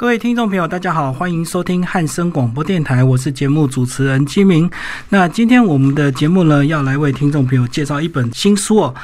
各位听众朋友，大家好，欢迎收听汉声广播电台，我是节目主持人金明。那今天我们的节目呢，要来为听众朋友介绍一本新书哦。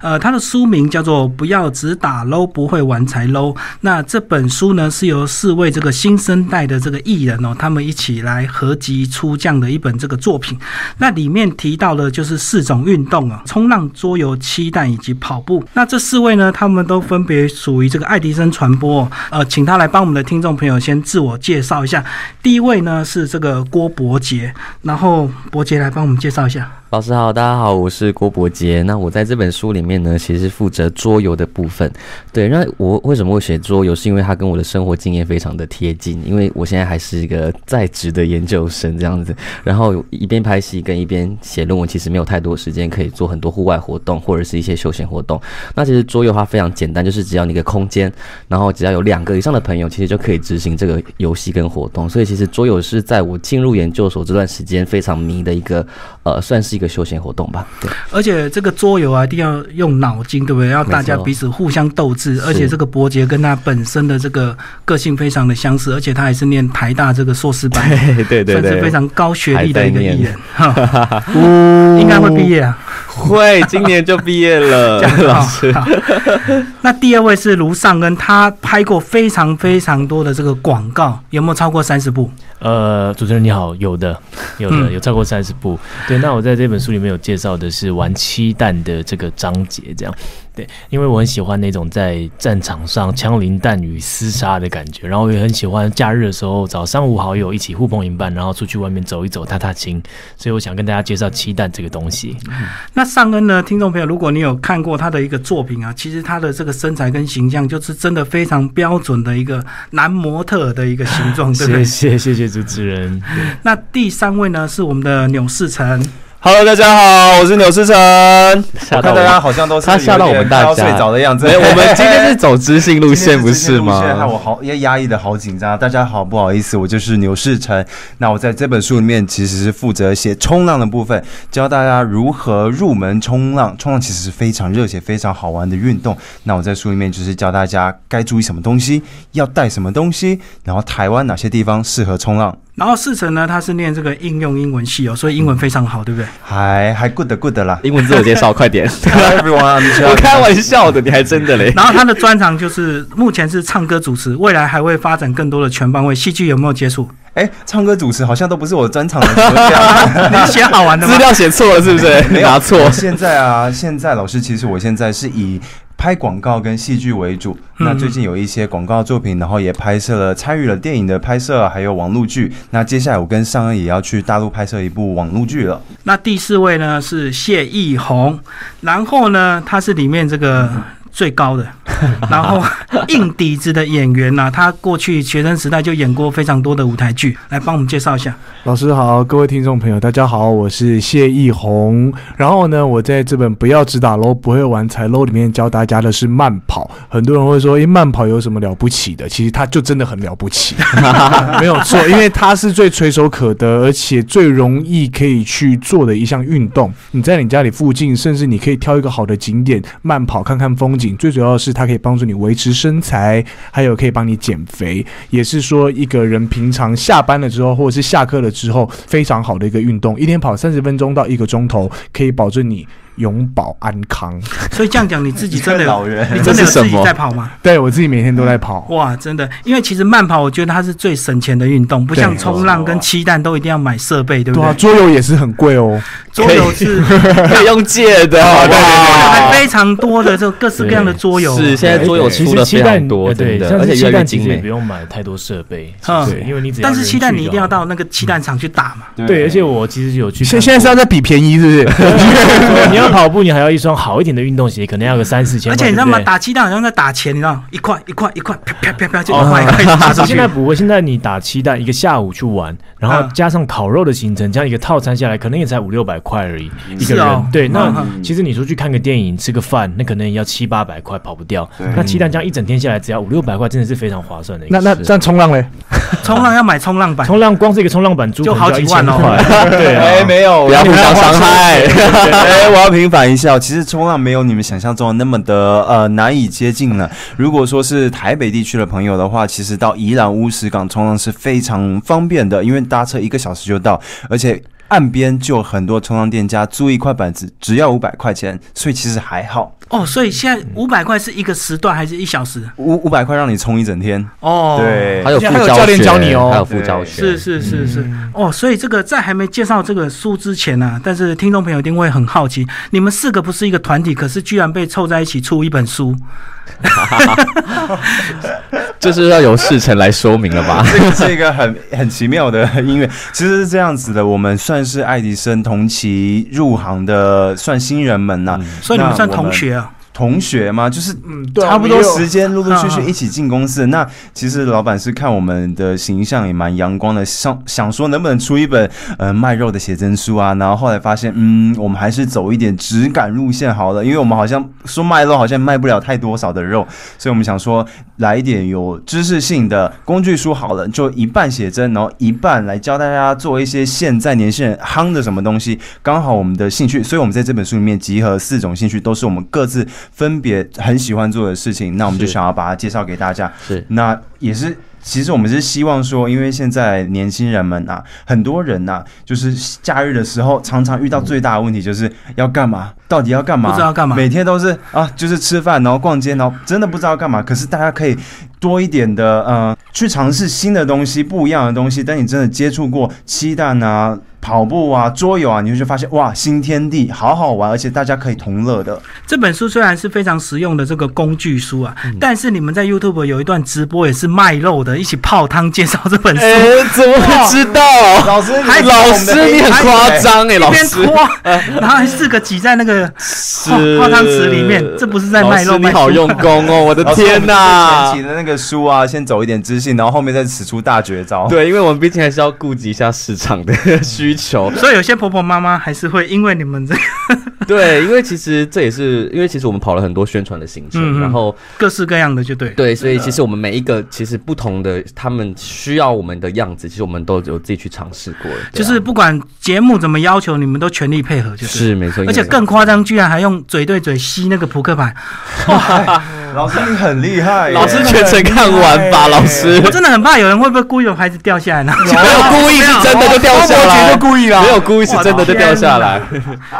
呃，它的书名叫做《不要只打 low，不会玩才 low》。那这本书呢，是由四位这个新生代的这个艺人哦，他们一起来合集出这样的一本这个作品。那里面提到的就是四种运动啊：冲浪、桌游、漆弹以及跑步。那这四位呢，他们都分别属于这个爱迪生传播。哦呃，请他来帮我们的听众。众朋友先自我介绍一下，第一位呢是这个郭伯杰，然后伯杰来帮我们介绍一下。老师好，大家好，我是郭伯杰。那我在这本书里面呢，其实负责桌游的部分。对，那我为什么会写桌游？是因为它跟我的生活经验非常的贴近。因为我现在还是一个在职的研究生这样子，然后一边拍戏跟一边写论文，其实没有太多时间可以做很多户外活动或者是一些休闲活动。那其实桌游它非常简单，就是只要你一个空间，然后只要有两个以上的朋友，其实就可以执行这个游戏跟活动。所以其实桌游是在我进入研究所这段时间非常迷的一个，呃，算是一个休闲活动吧。对，而且这个桌游啊，一定要用脑筋，对不对？要大家彼此互相斗智。而且这个伯杰跟他本身的这个个性非常的相似，而且他还是念台大这个硕士班，对对对，算是非常高学历的一个艺人。应该会毕业啊，会，今年就毕业了。老师，那第二位是卢尚恩，他拍过非常非常多的这个广告，有没有超过三十部？呃，主持人你好，有的，有的，有超过三十部。对，那我在这本书里面有介绍的是玩七弹的这个章节，这样。对，因为我很喜欢那种在战场上枪林弹雨厮杀的感觉，然后也很喜欢假日的时候找三五好友一起互碰一伴，然后出去外面走一走、踏踏青。所以我想跟大家介绍七弹这个东西。那尚恩呢，听众朋友，如果你有看过他的一个作品啊，其实他的这个身材跟形象就是真的非常标准的一个男模特的一个形状，对不对？谢谢谢谢主持人。那第三位呢，是我们的纽世成。Hello，大家好，我是纽思成。我看大家好像都是他吓到我们大家睡着的样子。我们今天是走知性路线，不是吗？害我好也压抑的好紧张。大家好，不好意思，我就是牛世成。那我在这本书里面其实是负责写冲浪的部分，教大家如何入门冲浪。冲浪其实是非常热血、非常好玩的运动。那我在书里面就是教大家该注意什么东西，要带什么东西，然后台湾哪些地方适合冲浪。然后世成呢，他是念这个应用英文系哦，所以英文非常好，对不对？还还 good good 啦，英文自我介绍，快点。Everyone，我开玩笑的，你还真的嘞。然后他的专长就是目前是唱歌主持，未来还会发展更多的全方位戏剧，有没有接触？哎，唱歌主持好像都不是我专长的。你写好玩的资料写错了是不是？没拿错。现在啊，现在老师其实我现在是以。拍广告跟戏剧为主，那最近有一些广告作品，然后也拍摄了，参与了电影的拍摄，还有网络剧。那接下来我跟尚恩也要去大陆拍摄一部网络剧了。那第四位呢是谢奕宏，然后呢他是里面这个。最高的，然后硬底子的演员呐，他过去学生时代就演过非常多的舞台剧，来帮我们介绍一下。老师好，各位听众朋友，大家好，我是谢艺宏。然后呢，我在这本不要只打 low 不会玩才 low 里面教大家的是慢跑。很多人会说，诶，慢跑有什么了不起的？其实它就真的很了不起，没有错，因为它是最垂手可得，而且最容易可以去做的一项运动。你在你家里附近，甚至你可以挑一个好的景点慢跑，看看风景。最主要是，它可以帮助你维持身材，还有可以帮你减肥，也是说一个人平常下班了之后，或者是下课了之后，非常好的一个运动。一天跑三十分钟到一个钟头，可以保证你。永保安康，所以这样讲，你自己真的 老人，你真的有自己在跑吗？对我自己每天都在跑。哇，真的，因为其实慢跑，我觉得它是最省钱的运动，不像冲浪跟七蛋都一定要买设备，对不对？桌游也是很贵哦，桌游是 可以用借的，对还非常多的这各式各样的桌游。是现在桌游出的非常多，对，而且越来越精美，不用买太多设备。对，因为你只但是七蛋你一定要到那个七蛋场去打嘛。对，而且我其实有去。现现在是要在比便宜，是不是？你要 跑步，你还要一。双好一点的运动鞋可能要个三四千，而且你知道吗？打气弹好像在打钱，你知道一块一块一块啪啪啪啪就一块一块打出去。现在不会，现在你打气弹一个下午去玩，然后加上烤肉的行程，这样一个套餐下来，可能也才五六百块而已一个人。对，那其实你出去看个电影、吃个饭，那可能也要七八百块，跑不掉。那气弹这样一整天下来，只要五六百块，真的是非常划算的。那那这样冲浪嘞？冲浪要买冲浪板，冲浪光是一个冲浪板租就好几万哦块对啊，哎，没有，不要互相伤害。哎，我要平反一下，其实冲浪没有你们想象中的那么的呃难以接近了。如果说是台北地区的朋友的话，其实到宜兰乌石港冲浪是非常方便的，因为搭车一个小时就到，而且。岸边就有很多冲浪店家，租一块板子只要五百块钱，所以其实还好。哦，所以现在五百块是一个时段还是一小时？五五百块让你冲一整天，哦，，对，还有还有教练教你哦。还有副教学，是是是是，哦，所以这个在还没介绍这个书之前呢、啊，但是听众朋友一定会很好奇，你们四个不是一个团体，可是居然被凑在一起出一本书，这是要由事成来说明了吧？这个是一个很很奇妙的音乐。其实是这样子的，我们算是爱迪生同期入行的，算新人们呐、所以你们算同学啊？同学吗？就是嗯，对啊，差不多时间，陆陆续续嗯嗯一起进公司。那其实老板是看我们的形象也蛮阳光的，想想说能不能出一本呃卖肉的写真书啊。然后后来发现，嗯，我们还是走一点质感路线好了，因为我们好像说卖肉好像卖不了太多少的肉，所以我们想说来一点有知识性的工具书好了，就一半写真，然后一半来教大家做一些现在年轻人夯的什么东西，刚好我们的兴趣，所以我们在这本书里面集合四种兴趣，都是我们各自分别很喜欢做的事情。那我们就想要把它介绍给大家。是那也是，其实我们是希望说，因为现在年轻人们啊，很多人呐、就是假日的时候，常常遇到最大的问题就是要干嘛，到底要干嘛？不知道干嘛每天都是啊，就是吃饭，然后逛街，然后真的不知道干嘛。可是大家可以多一点的呃，去尝试新的东西，不一样的东西。但你真的接触过鸡蛋啊。跑步啊，桌游啊，你就会发现哇，新天地，好好玩，而且大家可以同乐的。这本书虽然是非常实用的这个工具书啊，嗯但是你们在 YouTube 有一段直播也是卖肉的，一起泡汤介绍这本书，哎，怎么会知道？老师，还老师你很夸张哎，老师拖，然后还四个挤在那个泡泡汤池里面，这不是在卖肉老师你好用功哦，我的天哪前！期的那个书啊，先走一点知性，然后后面再使出大绝招。对，因为我们毕竟还是要顾及一下市场的需所以有些婆婆妈妈还是会因为你们这个 对，因为其实这也是因为其实我们跑了很多宣传的行程，嗯嗯。然后各式各样的，就对。对，所以其实我们每一个其实不同的他们需要我们的样子，其实我们都有自己去尝试过就是不管节目怎么要求，你们都全力配合，就是。是没错，而且更夸张，居然还用嘴对嘴吸那个扑克牌，哇。老师你很厉害，老师全程看完吧，老师？我真的很怕有人会不会故意把牌子掉下来。呢？没有故意是真的就掉下来，就故意啦。没有故意是真的就掉下来。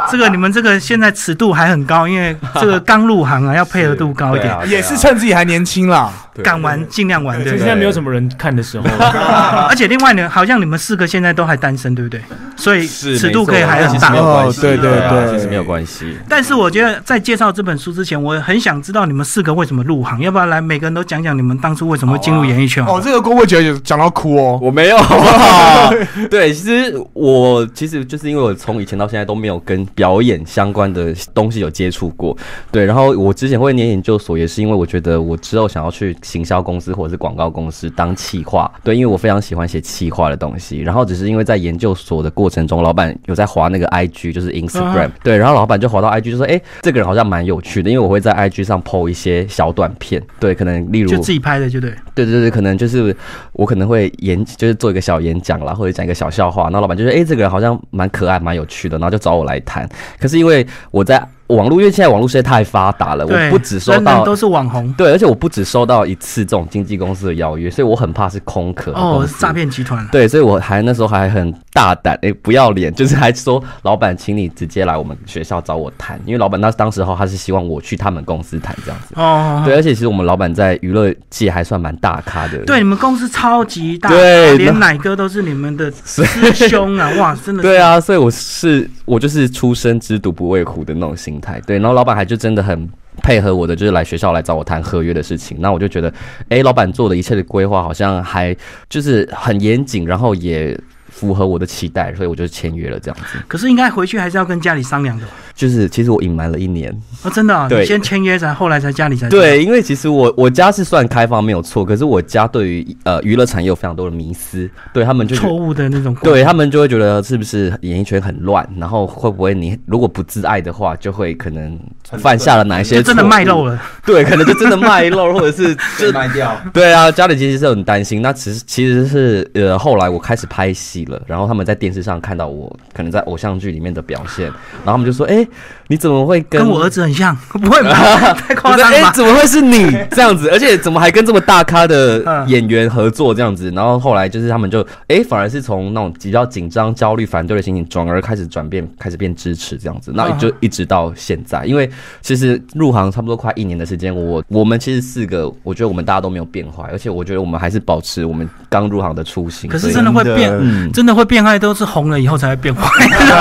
这个你们这个现在尺度还很高，因为 这个刚入行啊，要配合度高一点，也是趁自己还年轻啦。敢玩尽量玩，对现在没有什么人看的时候，而且另外呢，好像你们四个现在都还单身，对不对？所以是尺度可以还很大哦对对啊对其实没有关系。但是我觉得在介绍这本书之前，我很想知道你们四个为什么入行，要不然来每个人都讲讲你们当初为什么会进入演艺圈？哦，这个郭博杰有讲到哭哦。我没有，好不好？对，其实我其实就是因为我从以前到现在都没有跟表演相关的东西有接触过，对。然后我之前会念研究所，也是因为我觉得我之后想要去行销公司或者是广告公司当企划，对，因为我非常喜欢写企划的东西。然后只是因为在研究所的过程中，老板有在划那个 IG，就是 Instagram，、嗯对，然后老板就划到 IG 就说，哎、这个人好像蛮有趣的，因为我会在 IG 上 PO 一些小短片，对，可能例如就自己拍的，就对。对对对，可能就是我可能会演，就是做一个小演讲啦，或者讲一个小笑话，然后老板就说：“哎、这个人好像蛮可爱、蛮有趣的。”然后就找我来谈。可是因为我在网络，因为现在网络实在太发达了，我不只收到都是网红对，而且我不只收到一次这种经纪公司的邀约，所以我很怕是空壳哦诈骗集团。对，所以我还那时候还很大胆，哎、不要脸，就是还说老板，请你直接来我们学校找我谈，因为老板那当时候他是希望我去他们公司谈这样子。哦，对，而且其实我们老板在娱乐界还算蛮大咖的。对，你们公司超级大，对连奶哥都是你们的 师兄啊！哇，真的对，啊，所以我是我就是出生之犊不畏虎的那种心对，然后老板还就真的很配合我的，就是来学校来找我谈合约的事情。那我就觉得，哎，老板做的一切的规划好像还就是很严谨，然后也。符合我的期待，所以我就签约了这样子。可是应该回去还是要跟家里商量的吧就是其实我隐瞒了一年，哦，真的、哦，对你先签约才，后来才家里才对，因为其实我我家是算开放没有错，可是我家对于呃娱乐产业有非常多的迷思，对他们就错误的那种。对他们就会觉得是不是演艺圈很乱，然后会不会你如果不自爱的话，就会可能犯下了哪一些就真的卖肉，了，对，可能就真的卖肉，或者是 就卖掉。对啊，家里其实是很担心。那其实其实是呃，后来我开始拍戏了，然后他们在电视上看到我可能在偶像剧里面的表现，然后他们就说：“哎、你怎么会跟跟我儿子很像，不会吧？太夸张了吧？怎么会是你 这样子？而且怎么还跟这么大咖的嗯演员合作这样子？然后后来就是他们就哎、反而是从那种比较紧张、焦虑、反对的心情，转而开始转变，开始变支持这样子。那就一直到现在，因为其实入行差不多快一年的时间，我我们其实四个，我觉得我们大家都没有变坏，而且我觉得我们还是保持我们刚入行的初心。可是真的会变，嗯，真的会变坏，都是红了以后才会变坏。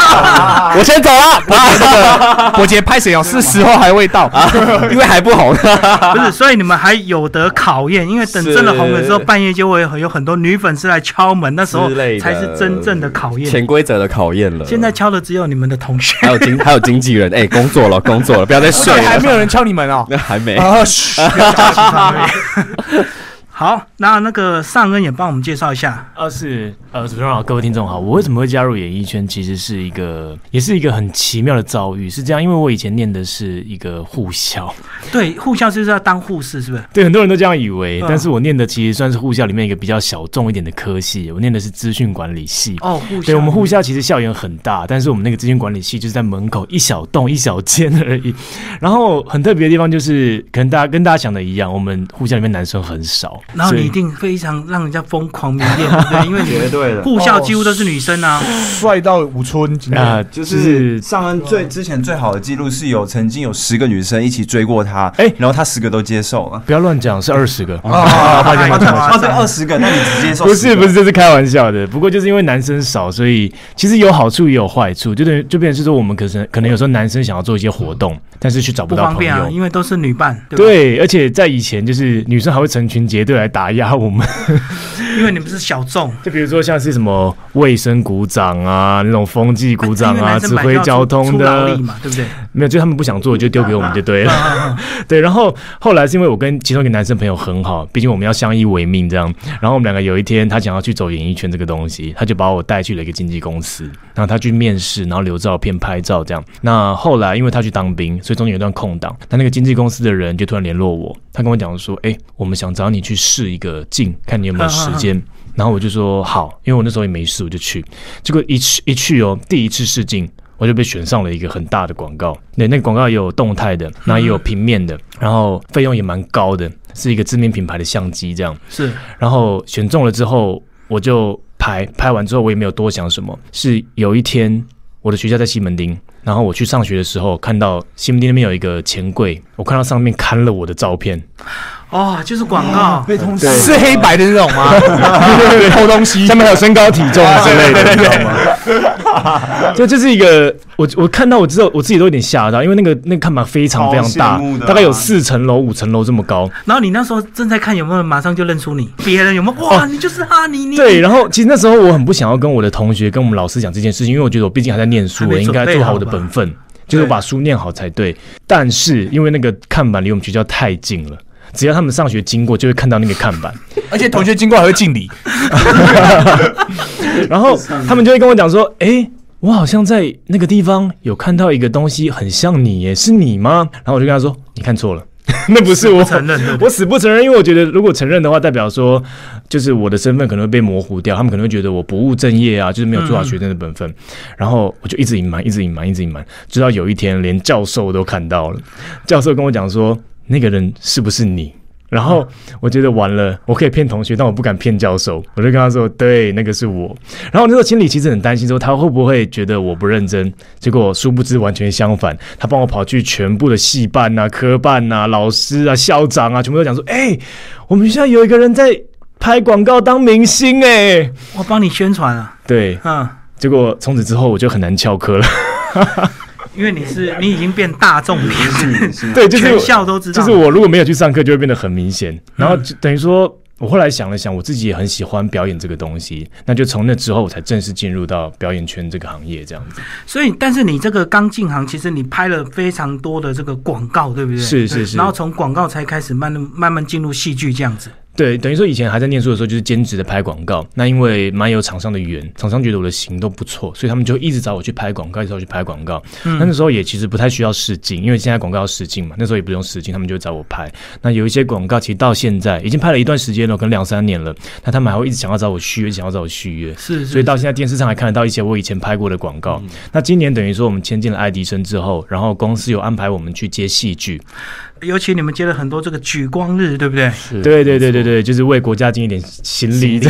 我先走了，伯杰拍谁哦？是时候还未到。因为还不红。不是，所以你们还有得考验，因为等真的红了之后，半夜就会有很多女粉丝来敲门，那时候才是真正的考验。潜规则的考验了。现在敲的只有你们的同学。还有经还有经纪人，哎、工作了，工作了，不要再睡了。还没有人敲你们哦。那还没。好，那那个尚恩也帮我们介绍一下。呃，是呃，主持人好，各位听众好。我为什么会加入演艺圈？其实是一个，也是一个很奇妙的遭遇。是这样，因为我以前念的是一个护校，对，护校就是要当护士，是不是？对，很多人都这样以为。嗯但是我念的其实算是护校里面一个比较小众一点的科系，我念的是资讯管理系。哦，护校。对我们护校其实校园很大，但是我们那个资讯管理系就是在门口一小栋一小间而已。然后很特别的地方就是，可能大家跟大家想的一样，我们护校里面男生很少，然后你一定非常让人家疯狂迷恋，对不对？因为你绝对的，护校几乎都是女生啊。帅到五村，啊、就就是上恩最之前最好的记录是有曾经有十个女生一起追过他，哎然后他十个都接受了。不要乱讲，是二十个。啊，抱歉抱歉啊，对，二十个，那你只接受不是不是，这是开玩笑的。不过就是因为男生少，所以其实有好处也有坏处，就等于就变成是说，我们可能可能有时候男生想要做一些活动，但是却找不到朋方便啊，友。因为都是女伴？对，而且在以前就是女生还会成群结队来打压我们，因为你们是小众，就比如说像是什么卫生股长啊，那种风纪股长啊，指挥交通的。对不对？没有，就他们不想做，就丢给我们就对了。对，然后后来是因为我跟其中一个男生朋友很好，毕竟我们要相依为命这样。然后我们两个有一天，他想要去走演艺圈这个东西，他就把我带去了一个经纪公司，然后他去面试，然后留照片、拍照这样。那后来因为他去当兵，所以中间有一段空档，那那个经纪公司的人就突然联络我，他跟我讲说：“哎，我们想找你去试一个镜，看你有没有时间。”然后我就说好，因为我那时候也没事，我就去。结果一去一去哦，第一次试镜。我就被选上了一个很大的广告，对，那个广告也有动态的，然后也有平面的，然后费用也蛮高的，是一个知名品牌的相机这样。是然后选中了之后，我就拍，拍完之后我也没有多想什么。是有一天我的学校在西门町，然后我去上学的时候，看到西门町那边有一个钱柜，我看到上面刊了我的照片，哦，就是广告。被通知是黑白的那种吗？偷东西下面还有身高体重之类的，你知道吗？这就是一个我我看到我知道我自己都有点吓到，因为那个那个看板非常非常大大概有四层楼、五层楼这么高。然后你那时候正在看有没有马上就认出你，别人有没有？哇，你就是他，你你对，然后其实那时候我很不想要跟我的同学、跟我们老师讲这件事情，因为我觉得我毕竟还在念书，我应该做好我的本分，就是把书念好才对。但是因为那个看板离我们学校太近了。只要他们上学经过，就会看到那个看板，而且同学经过还会敬礼。然后他们就会跟我讲说：“诶，我好像在那个地方有看到一个东西，很像你耶，是你吗？”然后我就跟他说：“你看错了，那不是我。”承认对不对我死不承认，因为我觉得如果承认的话，代表说就是我的身份可能会被模糊掉，他们可能会觉得我不务正业啊，就是没有做好学生的本分。然后我就一直隐瞒，一直隐瞒，一直隐瞒，直到有一天连教授都看到了，教授跟我讲说那个人是不是你？然后我觉得完了，我可以骗同学，但我不敢骗教授。我就跟他说：“对，那个是我。”然后那时候心里其实很担心，说他会不会觉得我不认真？结果殊不知完全相反，他帮我跑去全部的系办啊、科办啊、老师啊、校长啊，全部都讲说：“哎、我们学校有一个人在拍广告当明星哎、我帮你宣传啊，对，嗯，结果从此之后我就很难翘课了。因为你是你已经变大众脸，对，就是全校都知道。就是我如果没有去上课，就会变得很明显，然后就等于说我后来想了想，我自己也很喜欢表演这个东西，那就从那之后我才正式进入到表演圈这个行业，这样子。所以，但是你这个刚进行，其实你拍了非常多的这个广告，对不对？是是是然后从广告才开始慢慢慢慢进入戏剧这样子。对，等于说以前还在念书的时候，就是兼职的拍广告。那因为蛮有厂商的缘，厂商觉得我的型都不错，所以他们就一直找我去拍广告，一直找我去拍广告。嗯那那时候也其实不太需要试镜，因为现在广告要试镜嘛，那时候也不用试镜，他们就会找我拍。那有一些广告其实到现在已经拍了一段时间了，可能两三年了，那他们还会一直想要找我续约，想要找我续约。是是，所以到现在电视上还看得到一些我以前拍过的广告。那今年等于说我们签进了爱迪生之后，然后公司有安排我们去接戏剧。尤其你们接了很多这个举光日，对不对？对对对对对，就是为国家尽一点心力。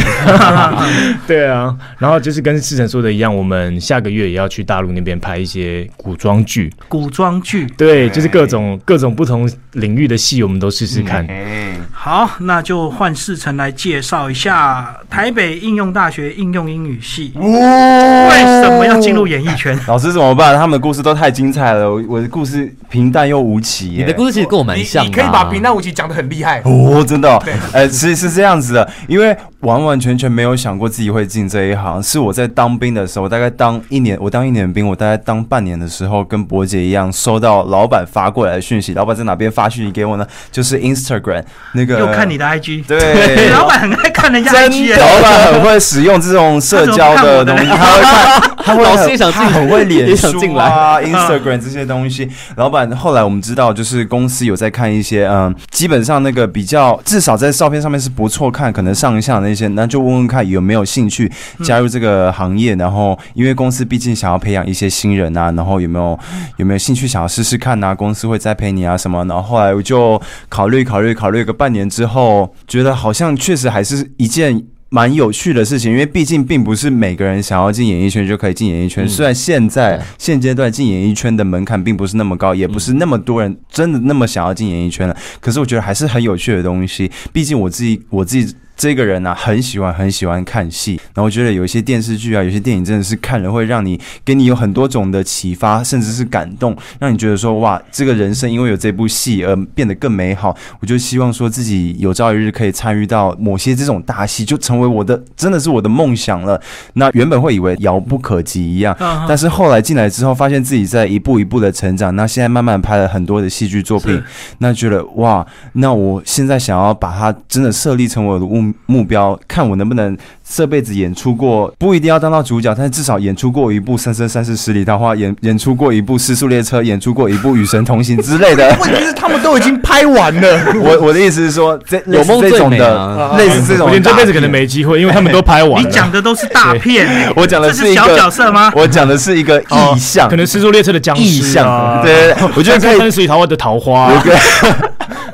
对啊，然后就是跟世成说的一样，我们下个月也要去大陆那边拍一些古装剧。古装剧。对，就是各种各种不同领域的戏，我们都试试看。哎，好，那就换世成来介绍一下台北应用大学应用英语系为什么要进入演艺圈。老师怎么办？他们的故事都太精彩了，我我的故事平淡又无奇。你的故事其实跟我蛮你像的、啊。你可以把平淡无奇讲的很厉害。哦，真的、哦对，呃，其实是这样子的，因为完完全全没有想过自己会进这一行，是我在当兵的时候，我大概当一年，我当一年兵，我大概当半年的时候，跟伯姐一样，收到老板发过来的讯息，老板在哪边发讯息给我呢？就是 Instagram 那个，又看你的 IG，对，老板很爱看人家真 IG 老板很会使用这种社交的东西，他会看，他会老师也想进他很会脸书啊、Instagram 这些东西。老板后来我们知道，就是公司有在看一些，嗯，基本上那个比较至少在照片上面是不错看，可能上一下那些，那就问问看有没有兴趣加入这个行业。然后因为公司毕竟想要培养一些新人啊，然后有没有有没有兴趣想要试试看啊？公司会栽培你啊什么？然后后来我就考虑考虑考虑个半年之后，觉得好像确实还是一件。蛮有趣的事情，因为毕竟并不是每个人想要进演艺圈就可以进演艺圈。嗯虽然现在现阶段进演艺圈的门槛并不是那么高，也不是那么多人真的那么想要进演艺圈了。可是我觉得还是很有趣的东西。毕竟我自己我自己这个人呢、啊，很喜欢很喜欢看戏，然后我觉得有一些电视剧啊，有些电影真的是看了会让你给你有很多种的启发，甚至是感动，让你觉得说哇，这个人生因为有这部戏而变得更美好。我就希望说自己有朝一日可以参与到某些这种大戏，就成为我的真的是我的梦想了。那原本会以为遥不可及一样，嗯但是后来进来之后，发现自己在一步一步的成长。那现在慢慢拍了很多的戏剧作品，那觉得哇，那我现在想要把它真的设立成我的目标，看我能不能这辈子演出过，不一定要当到主角，但是至少演出过一部《三生三世十里桃花》，演演出过一部《失速列车》，演出过一部《与神同行》之类的。问题是他们都已经拍完了。我我的意思是说，这有梦最美这种的，啊类似这种我觉得这辈子可能没机会，因为他们都拍完。你讲的都是大片，我讲的是小角色吗？我讲的是一个哦意象，可能《失速列车》的僵意尸啊象，，对，我觉得可以十里桃花的桃花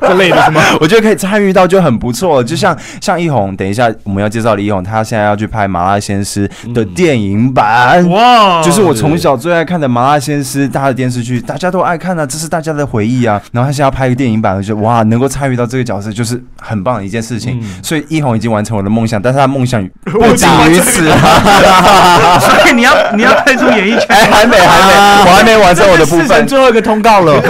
这类的是吗？我觉得可以参与到就很不错。就像像一红，等一下我们要介绍的一红，他现在要去拍《麻辣鲜师》的电影版。哇，就是我从小最爱看的《麻辣鲜师》，他的电视剧大家都爱看啊，这是大家的回忆啊。然后他现在要拍一个电影版，我觉得哇，能够参与到这个角色就是很棒的一件事情。所以一红已经完成我的梦想，但是他的梦想不仅于此啊，所以你要你要退出演艺圈，哎，还没还没，我还没完成我的部分，最后一个通告了。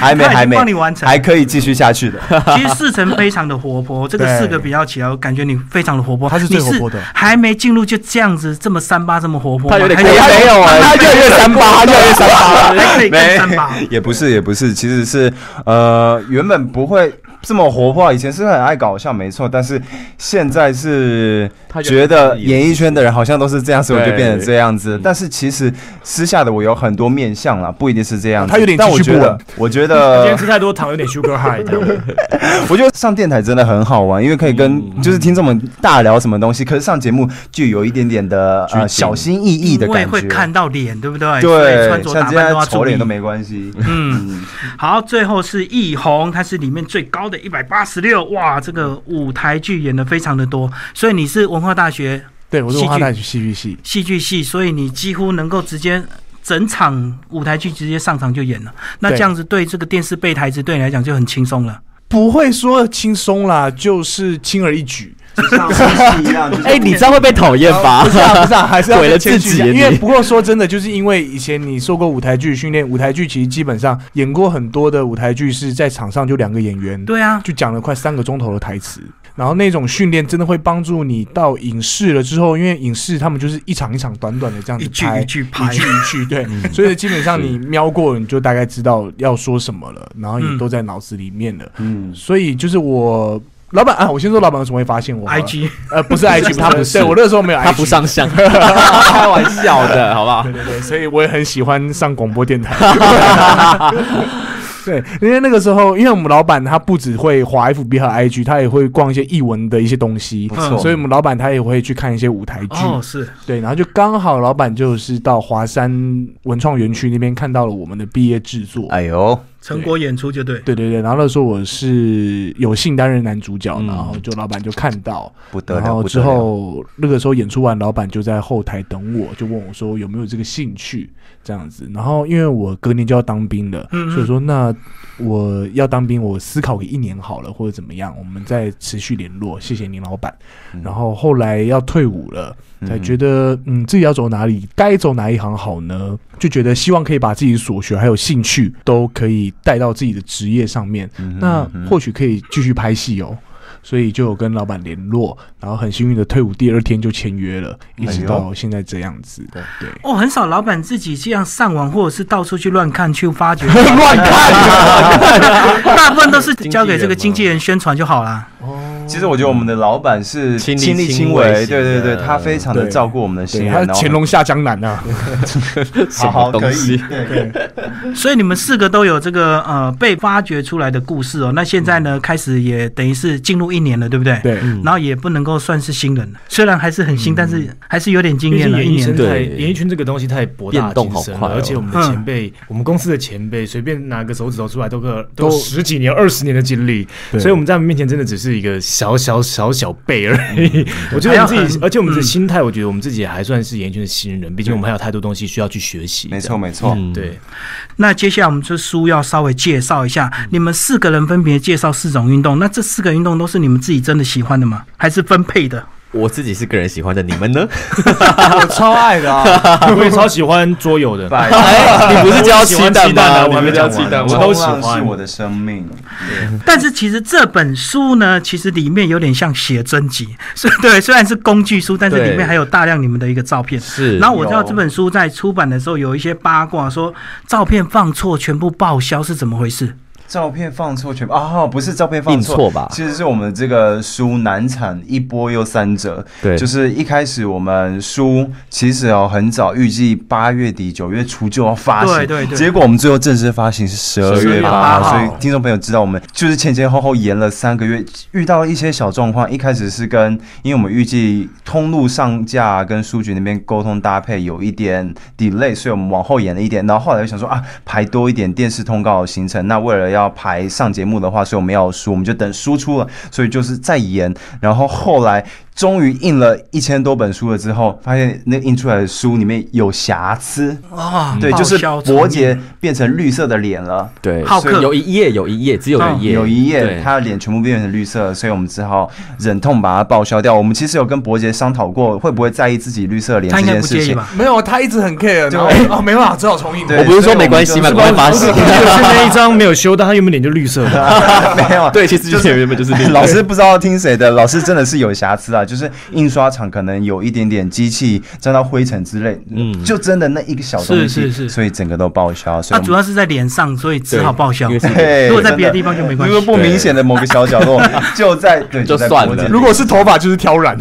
还没还没帮你完成。还可以继续下去的。其实四成非常的活泼，这个对四个比较起来，我感觉你非常的活泼。他是最你活泼的。还没进入就这样子这么三八这么活泼吗，他有点还过分。没有啊，他越来越三八，越来越三八。还可以更三八。也不是，也不是，其实是呃，原本不会这么活泼，以前是很爱搞笑，没错，但是现在是他觉得演艺圈的人好像都是这样，所以我就变成这样子。但是其实私下的我有很多面相啦，不一定是这样子。他有点但我觉得我觉得 今天，吃太多糖，有点 sugar high。我觉得上电台真的很好玩，因为可以跟就是听众们大聊什么东西，可是上节目就有一点点的呃小心翼翼的感觉。会看到脸，对不对？对穿，着打扮丑脸都。没关系。嗯，好，最后是易红，他是里面最高的一百八十六，哇，这个舞台剧演的非常的多，所以你是文化大学对，我是文化大学戏剧系。戏剧系，所以你几乎能够直接整场舞台剧直接上场就演了。那这样子对这个电视背台词对你来讲就很轻松了。不会说轻松啦，就是轻而易举。哎、你这样会被讨厌吧？不是啊，不是啊，还是要 毁了自己因为不过说真的，就是因为以前你受过舞台剧训练，舞台剧其实基本上演过很多的舞台剧是在场上就两个演员，对啊，就讲了快三个钟头的台词。然后那种训练真的会帮助你到影视了之后，因为影视他们就是一场一场短短的这样子一句拍，一句拍一句一句，对，所以基本上你瞄过，你就大概知道要说什么了，然后也嗯都在脑子里面了。嗯，所以就是我老板啊，我先说老板为什么会发现我 IG 呃不是 IG，他不是，对我那时候没有 IG，他不上相，开玩笑的，好不好？对？对对，所以我也很喜欢上广播电台。对，因为那个时候，因为我们老板他不只会滑 FB 和 IG，他也会逛一些译文的一些东西。所以我们老板他也会去看一些舞台剧。哦，是。对，然后就刚好老板就是到华山文创园区那边看到了我们的毕业制作。哎呦，成果演出就对。对对对，然后那时候我是有幸担任男主角，嗯然后就老板就看到，不得了，然后之后那个时候演出完，老板就在后台等我，就问我说有没有这个兴趣这样子。然后因为我隔年就要当兵了，嗯嗯所以说那我要当兵，我思考个一年好了，或者怎么样，我们再持续联络。谢谢您，老板。嗯然后后来要退伍了，才嗯觉得嗯自己要走哪里，该走哪一行好呢？就觉得希望可以把自己所学还有兴趣都可以带到自己的职业上面。嗯那或许可以继续拍戏哦。所以就有跟老板联络，然后很幸运的退伍第二天就签约了，一直到现在这样子。对对，哦，很少老板自己这样上网，或者是到处去乱看、去发掘，乱看。大部分都是交给这个经纪人宣传就好啦。其实我觉得我们的老板是亲力亲为，对对对，他非常的照顾我们的心他乾隆下江南啊。好好可以 所以你们四个都有这个呃被发掘出来的故事哦。那现在呢，开始也等于是进入一年了，对不对？。对，嗯。然后也不能够算是新人了，虽然还是很新，但是还是有点经验了。一年。对。演艺圈这个东西太博大精深了，快哦。而且我们的嗯。前辈，我们公司的前辈，随便拿个手指头出来都个都十几年、二十年的经历，对。所以我们在他们面前真的只是一个小小小小辈而已。我觉得我们自己，而且我们的嗯心态，我觉得我们自己还算是演艺圈的新人，毕竟我们还有太多东西需要去学习。没错没错，嗯，对，那接下来我们这书要稍微介绍一下，你们四个人分别介绍四种运动。那这四个运动都是你们自己真的喜欢的吗？还是分配的？我自己是个人喜欢的，你们呢？我 超爱的啊！我也超喜欢桌游的。哎，你不是教鸡蛋蛋啊吗？我还没你不是教鸡蛋吗？我都喜欢是我的生命，但是其实这本书呢，其实里面有点像写真集，是对，虽然是工具书，但是里面对还有大量你们的一个照片。是，然后我知道有这本书在出版的时候有一些八卦，说照片放错全部报销是怎么回事？照片放错全部啊，不是照片放印错吧其实是我们这个书难产一波又三折。对，就是一开始我们书其实哦很早，预计八月底九月初就要发行，对对对结果我们最后正式发行是十二月八12号，月8所以听众朋友知道我们就是前前后后延了三个月，遇到了一些小状况。一开始是跟因为我们预计通路上架跟书局那边沟通搭配有一点 delay，所以我们往后延了一点。然后后来又想说啊排多一点电视通告的行程，那为了要要排上节目的话，所以我们要输，我们就等输出了，所以就是再延。然后后来终于印了一千多本书了之后，发现那印出来的书里面有瑕疵，啊，对，就是伯杰变成绿色的脸了。对，好客有一页有一页，只有一页，有一页对他的脸全部变成绿色，所以我们只好忍痛把它报销掉。我们其实有跟伯杰商讨过，会不会在意自己绿色脸这件事情。没有，他一直很 care，对哦没办法，只好重印。对我不是说没关系嘛，所以我们就赶快发行我。记得是那一张没有修但，他原本脸就绿色的。没有，对，其实就是原本就是绿色老师不知道听谁的，老师真的是有瑕疵啊，就是印刷厂可能有一点点机器沾到灰尘之类，嗯。就真的那一个小东西，是是是。所以整个都报销。所以我们他主要是在脸上，所以只好报销。对。如果在别的地方就没关系。如果不明显的某个小角落，就在对就算了。如果是头发就是挑染，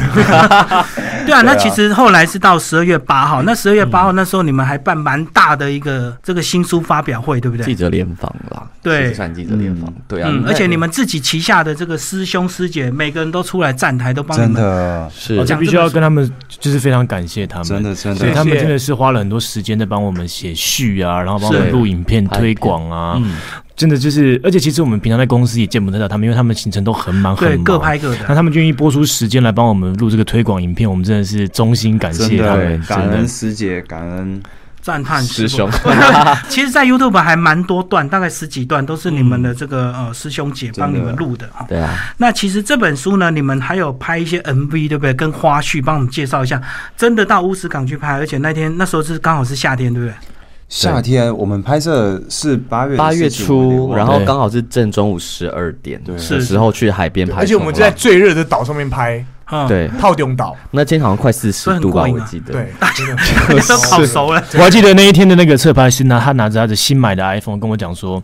对啊，那其实后来是到十二月八号，那十二月八号那时候你们还办蛮大的一个这个新书发表会，对不对？记者联访啦，对。算记者联访，对啊，嗯，而且你们自己旗下的这个师兄师姐，每个人都出来站台，都帮你真们。的。是。而且必须要跟他们，就是非常感谢他们，真的真的。所以他们真的是花了很多时间在帮我们写序啊，然后帮我们是。录影片推片。广啊，嗯，真的就是，而且其实我们平常在公司也见不太到他们，因为他们行程都很忙很各拍各的。那他们愿意播出时间来帮我们录这个推广影片，我们真的是衷心感谢他们的，感恩。师姐，感恩赞叹师兄，其实，在 YouTube 还蛮多段，大概十几段都是你们的这个呃师兄姐帮你们录的哈。对啊，那其实这本书呢，你们还有拍一些 MV，对不对？跟花絮，帮我们介绍一下。真的到乌石港去拍，而且那天那时候是刚好是夏天，对不对？夏天我们拍摄是八月八月初，然后刚好是正中午十二点对。的时候去海边拍，而且我们就在最热的岛上面拍，嗯，对，套顶岛，那天好像快四十度吧，我记得。对，都烤熟了。我还记得那一天的那个侧拍是拿他拿着他的新买的 iPhone 跟我讲说，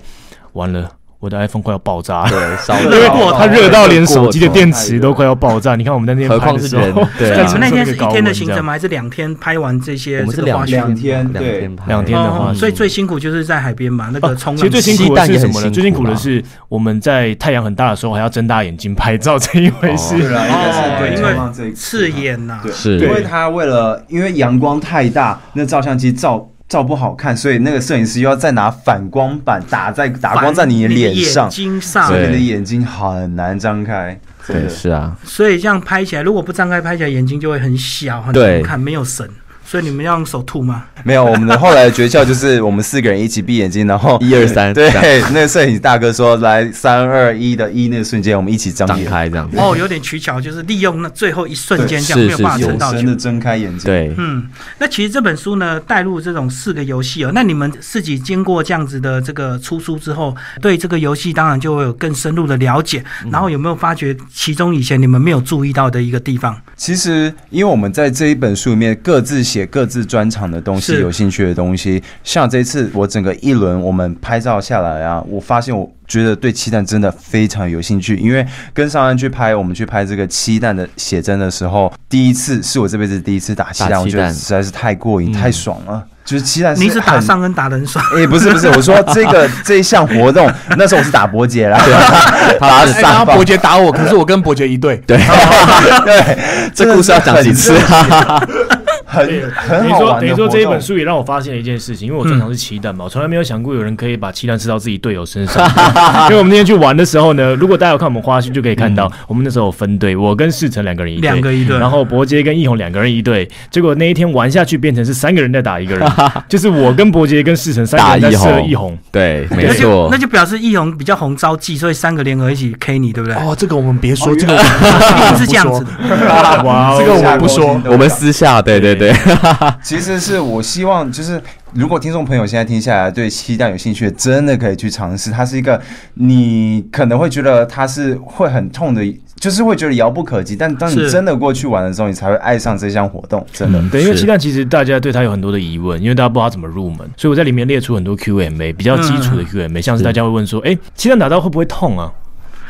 完了。我的 iPhone 快要爆炸了，对，烧因为到它热到连手机的电池都快要爆炸。你看我们在那边何拍的时候况是人，对啊你们那天是一天的行程吗？还是两天拍完这些？我们是两天两对天拍两天的话哦，所以最辛苦就是在海边嘛，那个冲浪。其实最辛苦的是什么呢？最辛苦的是我们在太阳很大的时候还要睁大眼睛拍照这一回事。对因为刺眼呐。对，是因为它为了因为阳光太大，那照相机照照不好看，所以那个摄影师又要再拿反光板打在打光在你的脸上眼，睛上所，以你的眼睛很难张开。真对，的是啊，所以这样拍起来，如果不张开拍起来，眼睛就会很小，很对难看，没有神。所以你们要用手吐吗？没有，我们的后来的诀窍就是我们四个人一起闭眼睛，然后 一二三对那个摄影大哥说来三二一的一那个瞬间，我们一起张开这样子。哦，有点取巧，就是利用那最后一瞬间，这样没有办法是撑到久有神。的睁开眼睛。对，嗯，那其实这本书呢，带入这种四个游戏哦。那你们自己经过这样子的这个出书之后，对这个游戏当然就会有更深入的了解。然后有没有发觉其中以前你们没有注意到的一个地方？其实，因为我们在这一本书里面各自写各自专场的东西，有兴趣的东西。像这次我整个一轮我们拍照下来啊，我发现我觉得对七蛋真的非常有兴趣，因为跟上岸去拍，我们去拍这个七蛋的写真的时候，第一次是我这辈子第一次打七蛋，我觉得实在是太过瘾、嗯太爽了。就是期待是你是打上跟打的很爽，哎、不是不是，我说这个 这一项活动，那时候我是打伯爵啦，打哎然后伯爵打我，可是我跟伯爵一队，对，对，这故事要讲几次啊？很对很等于说，好玩等于说这一本书也让我发现了一件事情，因为我专长是骑蛋嘛，我从来没有想过有人可以把鸡蛋吃到自己队友身上。因为我们那天去玩的时候呢，如果大家有看我们花絮，就可以看到我们那时候有分队，我跟世成两个人一队，两个一队然后伯杰跟易宏两个人一队。结果那一天玩下去，变成是三个人在打一个人，就是我跟伯杰跟世成三个人在射易宏。对，没那就错那。就表示易红比较红招技，所以三个联合一起 K 你，对不对？哦，这个我们别说，哦这个是这样子的。哇哦这个我们不说。我们私下，对对对，其实是我希望，就是如果听众朋友现在听下来对鸡蛋有兴趣，真的可以去尝试。它是一个你可能会觉得它是会很痛的，就是会觉得遥不可及。但当你真的过去玩的时候，你才会爱上这项活动。真的，嗯，对，因为是鸡蛋其实大家对它有很多的疑问，因为大家不知道怎么入门，所以我在里面列出很多 Q&A，比较基础的 Q&A，、像是大家会问说，哎、鸡蛋打到会不会痛啊？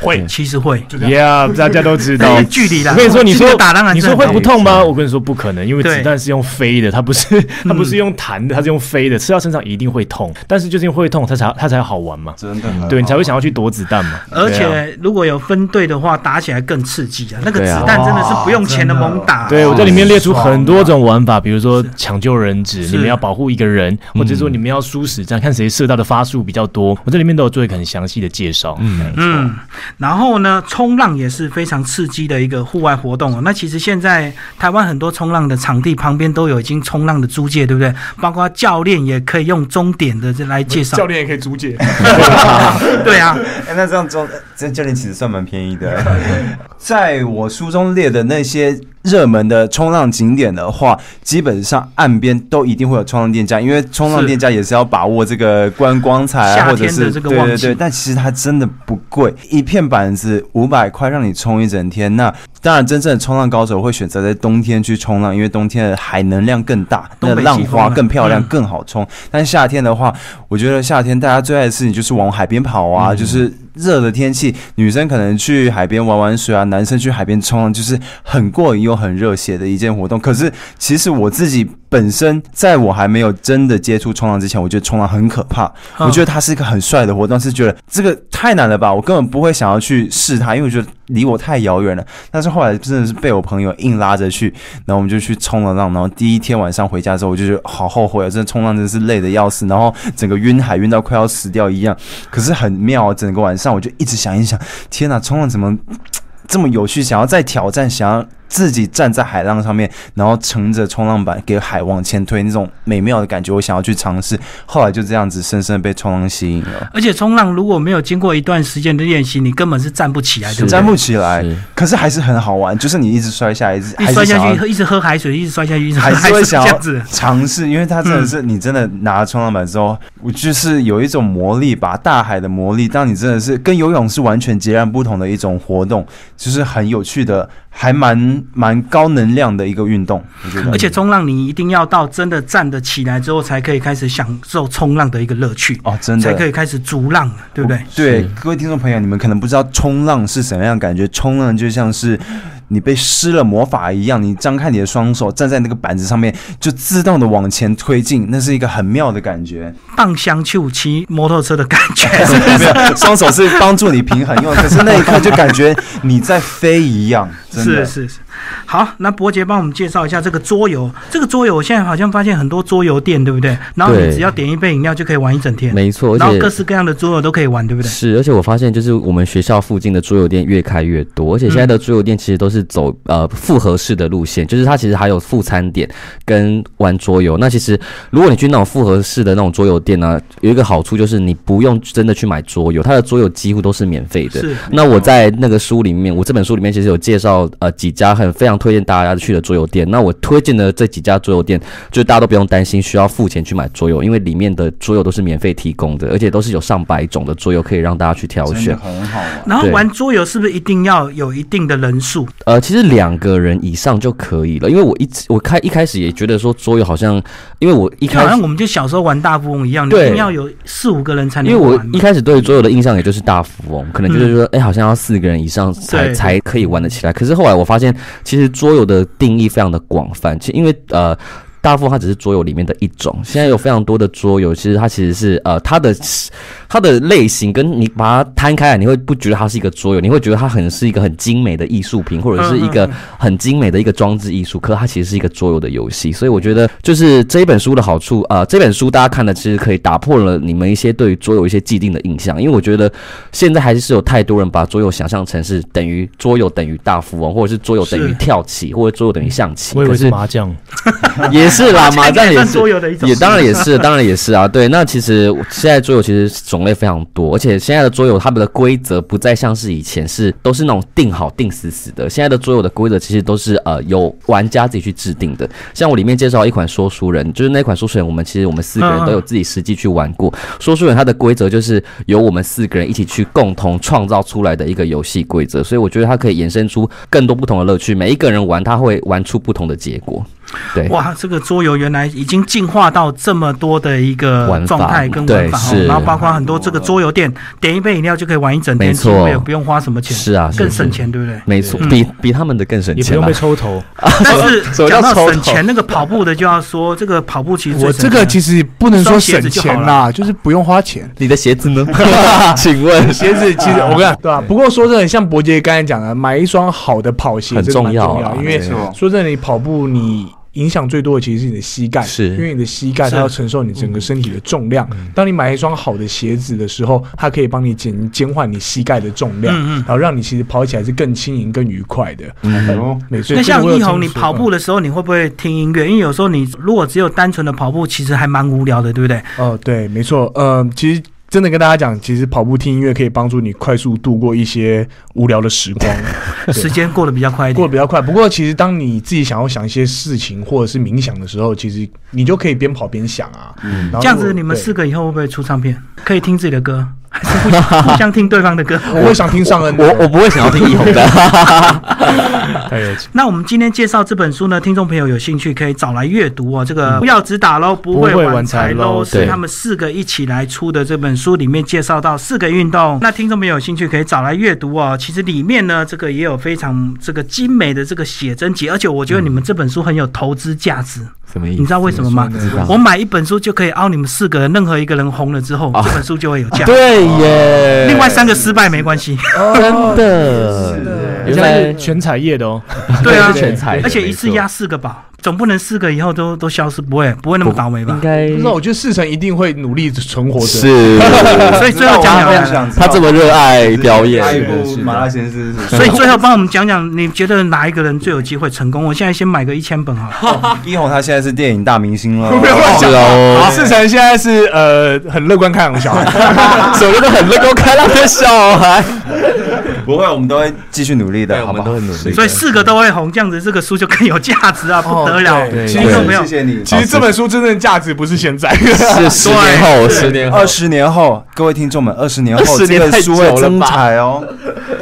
会其实会。Yeah，大家都知道。距离啦。我跟你说，你说打当然你说会不痛吗？我跟你说不可能，因为子弹是用飞的，它不是它不是用弹的，它是用飞的，吃到身上一定会痛。但是就是因为会痛，它才它才好玩嘛。真的对你才会想要去躲子弹嘛。而且如果有分队的话，打起来更刺激啊！那个子弹真的是不用钱的猛打。对，我在里面列出很多种玩法，比如说抢救人质，你们要保护一个人，或者说你们要输死战，看谁射到的发数比较多。我这里面都有做一个很详细的介绍。嗯，嗯，然后呢，冲浪也是非常刺激的一个户外活动哦。那其实现在台湾很多冲浪的场地旁边都有已经冲浪的租借，对不对？包括教练也可以用终点的这来介绍教。练也可以租借，对啊，哎、那这样中这教练其实算蛮便宜的。在我书中列的那些热门的冲浪景点的话，基本上岸边都一定会有冲浪店家，因为冲浪店家也是要把握这个观光财啊，或者是这个对对对。但其实它真的不贵，一片板子五百块让你冲一整天。那当然，真正的冲浪高手会选择在冬天去冲浪，因为冬天的海能量更大，那个浪花更漂亮，嗯更好冲。但夏天的话，我觉得夏天大家最爱的事情就是往海边跑啊，就是热的天气，女生可能去海边玩玩水啊，男生去海边冲浪，就是很过瘾又很热血的一件活动。可是其实我自己本身，在我还没有真的接触冲浪之前，我觉得冲浪很可怕。嗯我觉得它是一个很帅的活动，是觉得这个太难了吧，我根本不会想要去试它，因为我觉得离我太遥远了。但是后来真的是被我朋友硬拉着去，然后我们就去冲了浪，然后第一天晚上回家之后，我就觉得好后悔啊，真的冲浪真是累的要死，然后整个晕海晕到快要死掉一样。可是很妙，整个晚上我就一直想一想，天呐，冲浪怎么这么有趣？想要再挑战，想要自己站在海浪上面，然后乘着冲浪板给海往前推那种美妙的感觉，我想要去尝试。后来就这样子深深地被冲浪吸引了，而且冲浪如果没有经过一段时间的练习，你根本是站不起来，对不对？站不起来是，可是还是很好玩，就是你一直摔下来，一直一摔下去，一直喝海水，一直摔下去，一直喝还是会想。尝试，因为它真的是、你真的拿了冲浪板之后，我就是有一种魔力吧，大海的魔力。当你真的是跟游泳是完全截然不同的一种活动，就是很有趣的，还蛮蛮高能量的一个运动。而且冲浪你一定要到真的站得起来之后，才可以开始享受冲浪的一个乐趣，哦，真的才可以开始逐浪，对不对？对各位听众朋友，你们可能不知道冲浪是什么样的感觉，冲浪就像是你被施了魔法一样，你张开你的双手，站在那个板子上面，就自动的往前推进，那是一个很妙的感觉。荡香去骑摩托车的感觉，没有，双手是帮助你平衡用的，可是那一刻就感觉你在飞一样，真的。是是是。好，那伯杰帮我们介绍一下这个桌游。这个桌游我现在好像发现很多桌游店，对不对？然后你只要点一杯饮料就可以玩一整天，没错，然后各式各样的桌游都可以玩，对不对？是，而且我发现就是我们学校附近的桌游店越开越多，而且现在的桌游店其实都是走呃复合式的路线，就是它其实还有副餐点跟玩桌游。那其实如果你去那种复合式的那种桌游店呢、有一个好处就是你不用真的去买桌游，它的桌游几乎都是免费的。是。那我在那个书里面，我这本书里面其实有介绍呃几家很非常推荐大家去的桌游店。那我推荐的这几家桌游店，就是大家都不用担心需要付钱去买桌游，因为里面的桌游都是免费提供的，而且都是有上百种的桌游可以让大家去挑选。很好玩。然后玩桌游是不是一定要有一定的人数？呃，其实两个人以上就可以了，因为我一直我开一开始也觉得说桌游好像，因为我一开始。好像我们就小时候玩大富翁一样，一定要有四五个人才能因为我。一开始对桌游的印象也就是大富翁，可能就是说，哎、好像要四个人以上才才可以玩得起来。可是后来我发现，其实桌游的定义非常的广泛，其实因为呃。大富翁它只是桌游里面的一种，现在有非常多的桌游，其实它其实是呃它的它的类型跟你把它摊开来，你会不觉得它是一个桌游，你会觉得它很是一个很精美的艺术品，或者是一个很精美的一个装置艺术，可它其实是一个桌游的游戏。所以我觉得就是这一本书的好处，呃，这本书大家看的其实可以打破了你们一些对于桌游一些既定的印象，因为我觉得现在还是有太多人把桌游想象成是等于桌游等于大富翁，或者是桌游等于跳棋，或者桌游等于象棋。我以为是麻将，也是啦，麻将也是桌游的一种，也当然也是，当然也是啊。对，那其实现在桌游其实种类非常多，而且现在的桌游他们的规则不再像是以前是都是那种定好定死死的，现在的桌游的规则其实都是呃由玩家自己去制定的。像我里面介绍一款说书人，就是那款说书人，我们其实我们四个人都有自己实际去玩过。说书人它的规则就是由我们四个人一起去共同创造出来的一个游戏规则，所以我觉得它可以衍生出更多不同的乐趣。每一个人玩，他会玩出不同的结果。对，哇，这个桌游原来已经进化到这么多的一个玩状态跟玩法哦，然后包括很多这个桌游店，点一杯饮料就可以玩一整天，没错不用花什么钱，是啊，更省钱，对不对？没错，嗯比比他们的更省钱啦也不用被。抽头。但是 讲到省钱，那个跑步的就要说，这个跑步其实我这个其实不能说省钱啦，就是不用花钱。你的鞋子呢？请问鞋子其实我跟你讲，对吧、不过说真的，像伯杰刚才讲的，买一双好的跑鞋很重要因为对说真的，你跑步你。影响最多的其实是你的膝盖，是因为你的膝盖它要承受你整个身体的重量。当你买一双好的鞋子的时候，它可以帮你减减缓你膝盖的重量，嗯嗯然后让你其实跑起来是更轻盈、更愉快的。嗯，没错。那像易宏，你跑步的时候，你会不会听音乐？因为有时候你如果只有单纯的跑步，其实还蛮无聊的，对不对？哦，对，没错。呃，其实真的跟大家讲，其实跑步听音乐可以帮助你快速度过一些无聊的时光，时间过得比较快一点。过得比较快。不过，其实当你自己想要想一些事情或者是冥想的时候，其实你就可以边跑边想啊。嗯这样子，你们四个以后会不会出唱片？可以听自己的歌，互相互相听对方的歌？我会想听上恩，我我不会想要听易宏的。太有趣。那我们今天介绍这本书呢，听众朋友有兴趣可以找来阅读哦。这个嗯不要只打喽，不会玩财喽，是他们四个一起来出的这本书，里面介绍到四个运动。那听众朋友有兴趣可以找来阅读哦。其实里面呢，这个也有非常这个精美的这个写真集，而且我觉得你们这本书很有投资价值。什么意思？你知道为什么吗？我买一本书就可以凹你们四个人，任何一个人红了之后，啊这本书就会有价。对耶，另外三个失败没关系。真的。原现在来是全彩页的哦。对啊，全彩，而且一次压四个吧，总不能四个以后都都消失，不会不会那么倒霉吧应？该不知道，我觉得世成一定会努力存活着。是 所以最后讲讲他这么热爱表演，下一部麻辣鲜师是，所以最后帮我们讲讲，你觉得哪一个人最有机会成功？我现在先买个一千本好了。一红他现在是电影大明星了，不要乱讲是哦，世成现在是呃很乐观开朗的小孩，所有都很乐观开朗的小孩，不会，我们都会继续努力的，我好不好？们都很努力。所以四个都会红，这样子这个书就更有价值啊，不得了！对听众朋友谢，谢你。其实这本书真正的价值不是现在，是 十年后，十年后二，十年后，各位听众们，二十年后20这年太个书会增久了吧彩哦。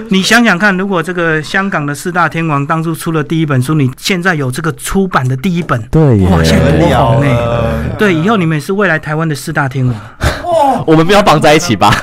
你想想看，如果这个香港的四大天王当初出了第一本书，你现在有这个出版的第一本，对耶哇，现在多了红呢！对，以后你们也是未来台湾的四大天王。我们不要绑在一起吧？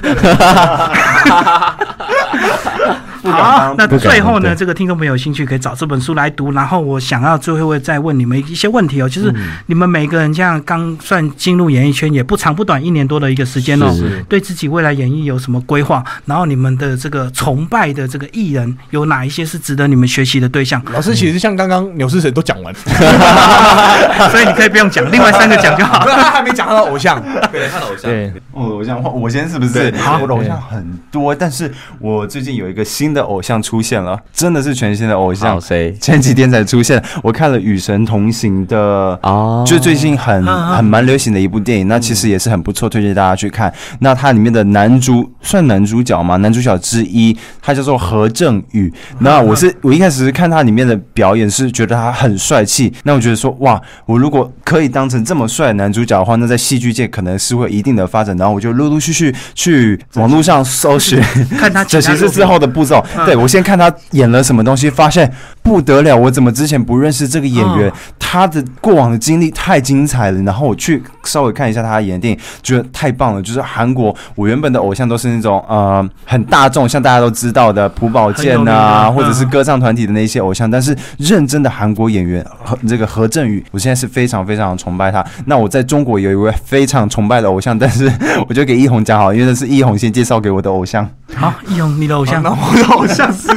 好，那最后呢，这个听众朋友有兴趣可以找这本书来读。然后我想要最后会再问你们一些问题哦，就是你们每个人这样刚算进入演艺圈也不长不短，一年多的一个时间哦是，对自己未来演艺有什么规划？然后你们的这个崇拜的这个艺人有哪一些是值得你们学习的对象？老师其实像刚刚纽斯神都讲完，所以你可以不用讲，另外三个讲就好不。是他还没讲 他的偶像。对，他的偶像对，我的偶像，我先是不是对？我的偶像很多，但是我最近有一个新的偶像出现了，真的是全新的偶像像。谁前几天才出现，我看了《与神同行》的哦就最近很很蛮流行的一部电影，那其实也是很不错，推荐大家去看。那它里面的男主算男主角吗？男主角之一，他叫做何正宇。那我是我一开始是看他里面的表演，是觉得他很帅气。那我觉得说，哇，我如果可以当成这么帅的男主角的话，那在戏剧界可能是会一定的发展。然后我就陆陆续续去网络上搜寻，看他这其实之后的步骤。嗯对我先看他演了什么东西，发现不得了，我怎么之前不认识这个演员？嗯他的过往的经历太精彩了。然后我去稍微看一下他演的电影，觉得太棒了。就是韩国，我原本的偶像都是那种呃很大众，像大家都知道的朴宝剑啊，或者是嗯歌唱团体的那些偶像。但是认真的韩国演员和这个何振宇，我现在是非常非常崇拜他。那我在中国有一位非常崇拜的偶像，但是 我就给易红讲好，因为那是易红先介绍给我的偶像。好，易勇，你的偶像那我的偶像是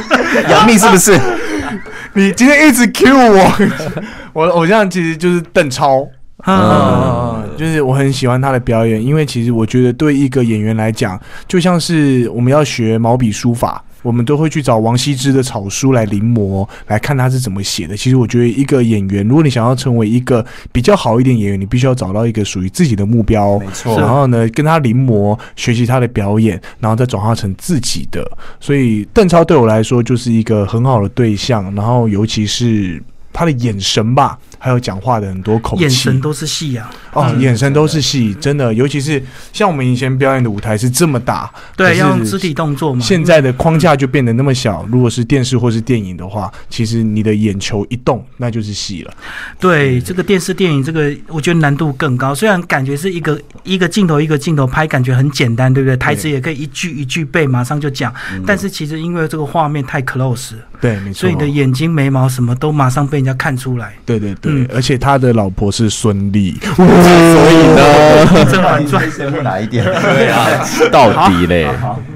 杨幂是不是？你今天一直 Q 我，我的偶像其实就是邓超。嗯，嗯，就是我很喜欢他的表演，因为其实我觉得对一个演员来讲，就像是我们要学毛笔书法，我们都会去找王羲之的草书来临摹，来看他是怎么写的。其实我觉得一个演员，如果你想要成为一个比较好一点演员，你必须要找到一个属于自己的目标，没错然后呢，跟他临摹，学习他的表演，然后再转化成自己的。所以邓超对我来说就是一个很好的对象，然后尤其是他的眼神吧，还有讲话的很多口气，眼神都是戏啊。哦，嗯眼神都是戏，真的，尤其是像我们以前表演的舞台是这么大，对，要用肢体动作嘛。现在的框架就变得那么小。如果是电视或是电影的话，其实你的眼球一动，那就是戏了。对这个电视电影，这个我觉得难度更高。虽然感觉是一个一个镜头一个镜头拍，感觉很简单，对不对？台词也可以一句一句背，马上就讲。但是其实因为这个画面太 close，对，没错。所以你的眼睛、眉毛什么都马上被人家看出来。对对对，嗯而且他的老婆是孙俪，所以呢，《甄嬛传》先会哪一点？对啊，到底嘞，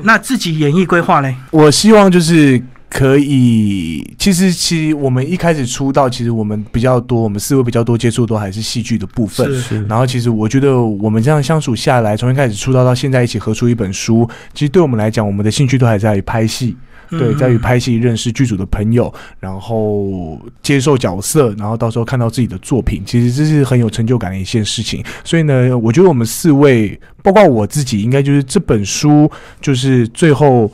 那自己演艺规划嘞？我希望就是可以，其实其实我们一开始出道，其实我们比较多，我们四位比较多接触都还是戏剧的部分。是然后其实我觉得我们这样相处下来，从一开始出道到现在一起合出一本书，其实对我们来讲，我们的兴趣都还在于拍戏。对，嗯在于拍戏、认识剧组的朋友，然后接受角色，然后到时候看到自己的作品，其实这是很有成就感的一件事情。所以呢，我觉得我们四位，包括我自己，应该就是这本书，就是最后。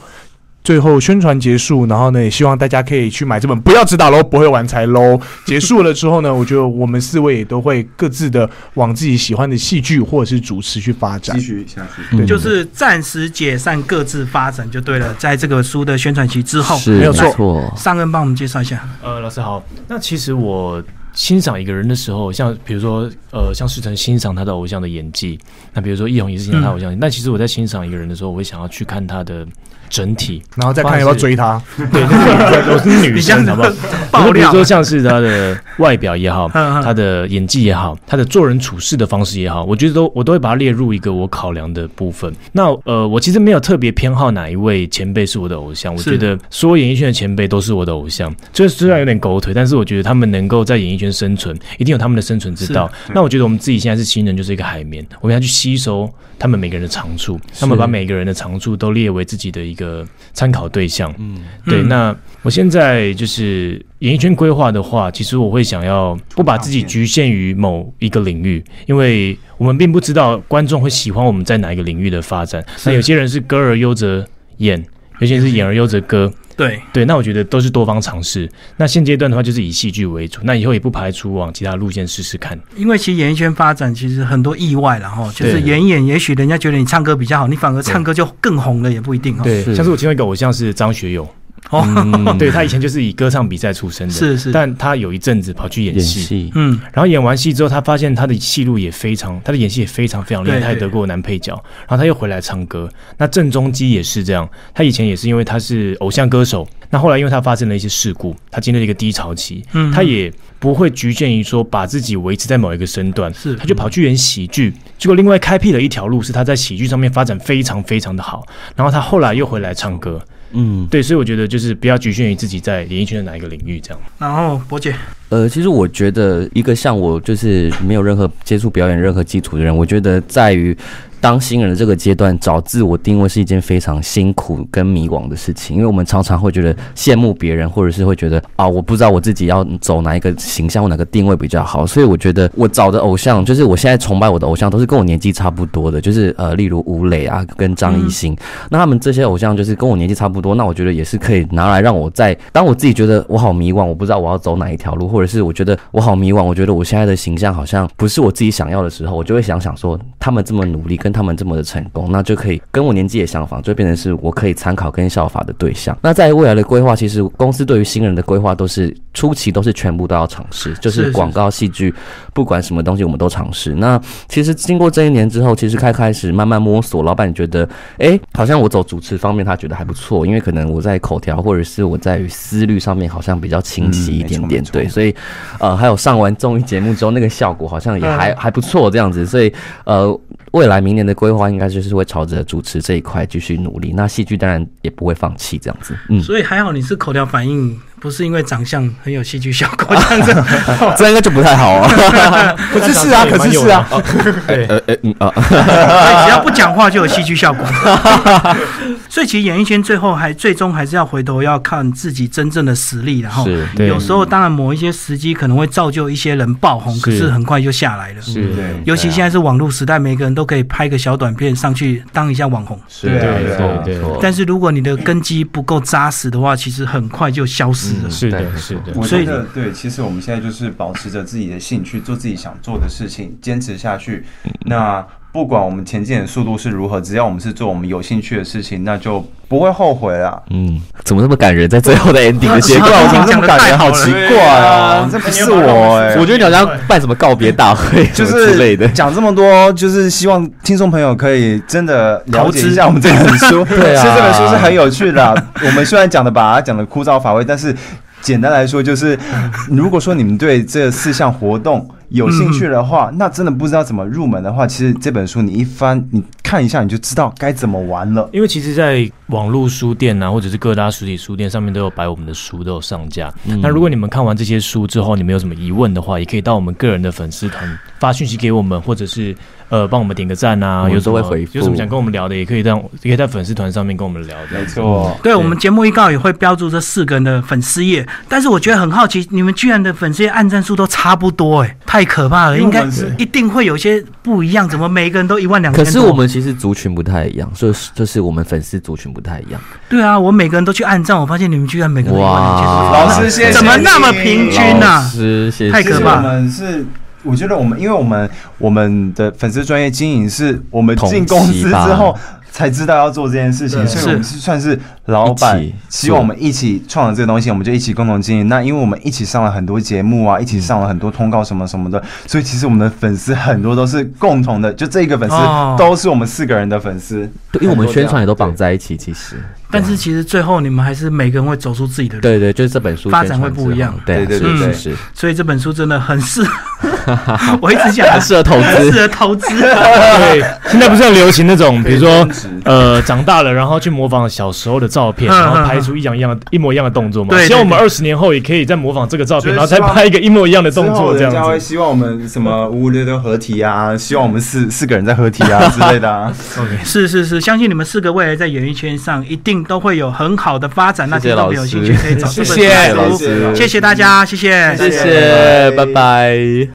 最后宣传结束，然后呢，也希望大家可以去买这本，不要只打喽，不会玩才喽。结束了之后呢，我觉得我们四位也都会各自的往自己喜欢的戏剧或者是主持去发展继。续下去。对就是暂时解散，各自发展就对了。在这个书的宣传期之后，是没有错错，上恩帮我们介绍一下。呃，老师好。那其实我欣赏一个人的时候，像比如说呃，像世成欣赏他的偶像的演技，那比如说易宏也是欣赏他偶像，那其实我在欣赏一个人的时候，我会想要去看他的整体，然后再看要不要追他。对，那是 我是女生，子好不好？比如说像是他的外表也好，他的演技也好，他的做人处事的方式也好，我觉得都我都会把它列入一个我考量的部分。那呃，我其实没有特别偏好哪一位前辈是我的偶像，我觉得所有演艺圈的前辈都是我的偶像。这虽然有点狗腿，但是我觉得他们能够在演艺圈生存，一定有他们的生存之道。那我觉得我们自己现在是新人，就是一个海绵，我们要去吸收他们每个人的长处，他们把每个人的长处都列为自己的一个参考对象。嗯，对。嗯那我现在就是演艺圈规划的话，其实我会想要不把自己局限于某一个领域，因为我们并不知道观众会喜欢我们在哪一个领域的发展。那有些人是歌而优则演，有些人是演而优则歌。对，对，那我觉得都是多方尝试。那现阶段的话，就是以戏剧为主。那以后也不排除往其他路线试试看。因为其实演艺圈发展其实很多意外了哈，就是演一演，也许人家觉得你唱歌比较好，你反而唱歌就更红了，也不一定哈。对，是像是我听到一个偶像是张学友，哦，嗯对他以前就是以歌唱比赛出身的，是是，但他有一阵子跑去演演戏。嗯，然后演完戏之后，他发现他的戏路也非常，他的演戏也非常非常厉害，他也得过男配角。然后他又回来唱歌。那郑中基也是这样，他以前也是因为他是偶像歌手，那后来因为他发生了一些事故，他经历了一个低潮期，嗯他也不会局限于说把自己维持在某一个身段，是他就跑去演喜剧，结果另外开辟了一条路，是他在喜剧上面发展非常非常的好。然后他后来又回来唱歌，嗯，对，所以我觉得就是不要局限于自己在演艺圈的哪一个领域这样。然后博姐，呃，其实我觉得一个像我就是没有任何接触表演任何基础的人，我觉得在于当新人的这个阶段找自我定位是一件非常辛苦跟迷惘的事情，因为我们常常会觉得羡慕别人，或者是会觉得啊，我不知道我自己要走哪一个形象或哪个定位比较好，所以我觉得我找的偶像，就是我现在崇拜我的偶像，都是跟我年纪差不多的，就是呃，例如吴磊啊，跟张艺兴，那他们这些偶像就是跟我年纪差不多，那我觉得也是可以拿来让我在当我自己觉得我好迷惘，我不知道我要走哪一条路，或者是我觉得我好迷惘，我觉得我现在的形象好像不是我自己想要的时候，我就会想想说，他们这么努力，跟他们这么的成功，那就可以跟我年纪也相仿，就变成是我可以参考跟效法的对象。那在未来的规划，其实公司对于新人的规划都是初期都是全部都要尝试，就是广告、戏剧，不管什么东西我们都尝试。那其实经过这一年之后，其实开开始慢慢摸索，老板觉得，哎，好像我走主持方面，他觉得还不错，因为可能我在口条或者是我在于思虑上面好像比较清晰一点点，对，所以呃，还有上完综艺节目之后，那个效果好像也还、还不错这样子，所以呃，未来明年的规划应该就是会朝着主持这一块继续努力。那戏剧当然也不会放弃这样子，嗯，所以还好你是口条反应，不是因为长相很有戏剧效果这样子。这应该就不太好 啊。可是是啊，可是是啊，对，呃呃嗯啊，对只要不讲话就有戏剧效果。所以其实演艺圈最后还最终还是要回头要看自己真正的实力，然后有时候当然某一些时机可能会造就一些人爆红，可是很快就下来了。是对，尤其现在是网络时代，每个人都可以拍个小短片上去当一下网红。是对对对？对没错但是如果你的根基不够扎实的话，其实很快就消失了。是的，是的，我所以觉得对，其实我们现在就是保持着自己的兴趣，做自己想做的事情，坚持下去。那不管我们前进的速度是如何，只要我们是做我们有兴趣的事情，那就不会后悔啦。嗯，怎么那么感人？在最后的 ending 的 结果，怎么这么感人？好奇怪啊啊，！这不是我哎、我觉得你好像办什么告别大会就是之类的。讲这么多，就是希望听众朋友可以真的了解一下我们这本书。对啊其实这本书是很有趣的啊、我们虽然讲的把它讲的枯燥乏味，但是简单来说就是，如果说你们对这四项活动有兴趣的话，那真的不知道怎么入门的话，其实这本书你一翻，你看一下你就知道该怎么玩了。因为其实，在网络书店啊，或者是各大实体书店上面都有摆我们的书，都有上架。嗯那如果你们看完这些书之后，你们有什么疑问的话，也可以到我们个人的粉丝团发讯息给我们，或者是呃帮我们点个赞啊，有时候会回复有什么想跟我们聊的，也可以让也可以在粉丝团上面跟我们聊没。错，对我们节目预告也会标注这四个人的粉丝页，但是我觉得很好奇，你们居然的粉丝页按赞数都差不多，哎，太可怕了！应该是一定会有些不一样，怎么每一个人都一万两千？可是我们其实族群不太一样，就是就是我们粉丝族群不太一样。对啊，我每个人都去按赞，我发现你们居然每个人都一万两千老师谢谢怎么那么平均老呐？师，谢谢。太可怕了我们是。我觉得我们，因为我们我们的粉丝专业经营是我们进公司之后才知道要做这件事情，所以我们是。算是老板，希望我们一起创了这个东西，我们就一起共同经营。那因为我们一起上了很多节目啊，一起上了很多通告什么什么的，所以其实我们的粉丝很多都是共同的，就这一个粉丝哦。都是我们四个人的粉丝，对，因为我们宣传也都绑在一起，其实。但是其实最后你们还是每个人会走出自己的路，对对，就是这本书发展会不一样。对啊对对对是所以这本书真的很适，我一直讲很适合投资。适。合投资。对，现在不是很流行那种，比如说呃长大了，然后去模仿小时候的照片，嗯然后拍出一样一样的一模一样的动作嘛。对对希望我们对二十年后也可以再模仿这个照片，然后再拍一个一模一样的动作，这人家会样子。希望我们什么五五六六合体啊，希望我们四四个人在合体啊之类的啊。是是是，相信你们四个未来在演艺圈上一定都会有很好的发展。那谢谢听众朋友有兴趣可以找这本谢谢书老师谢谢大家，谢谢，谢谢，拜拜。